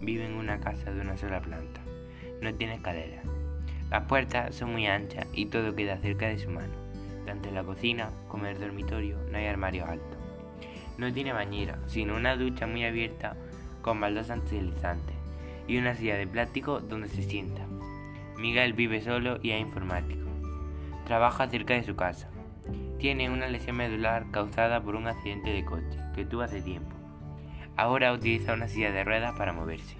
una casa de una sola planta. No tiene escaleras. Las puertas son muy anchas y todo queda cerca de su mano. Tanto en la cocina como en el dormitorio no hay armarios altos. No tiene bañera, sino una ducha muy abierta con baldosas antideslizantes y una silla de plástico donde se sienta. Miguel vive solo y es informático. Trabaja cerca de su casa. Tiene una lesión medular causada por un accidente de coche que tuvo hace tiempo. Ahora utiliza una silla de ruedas para moverse.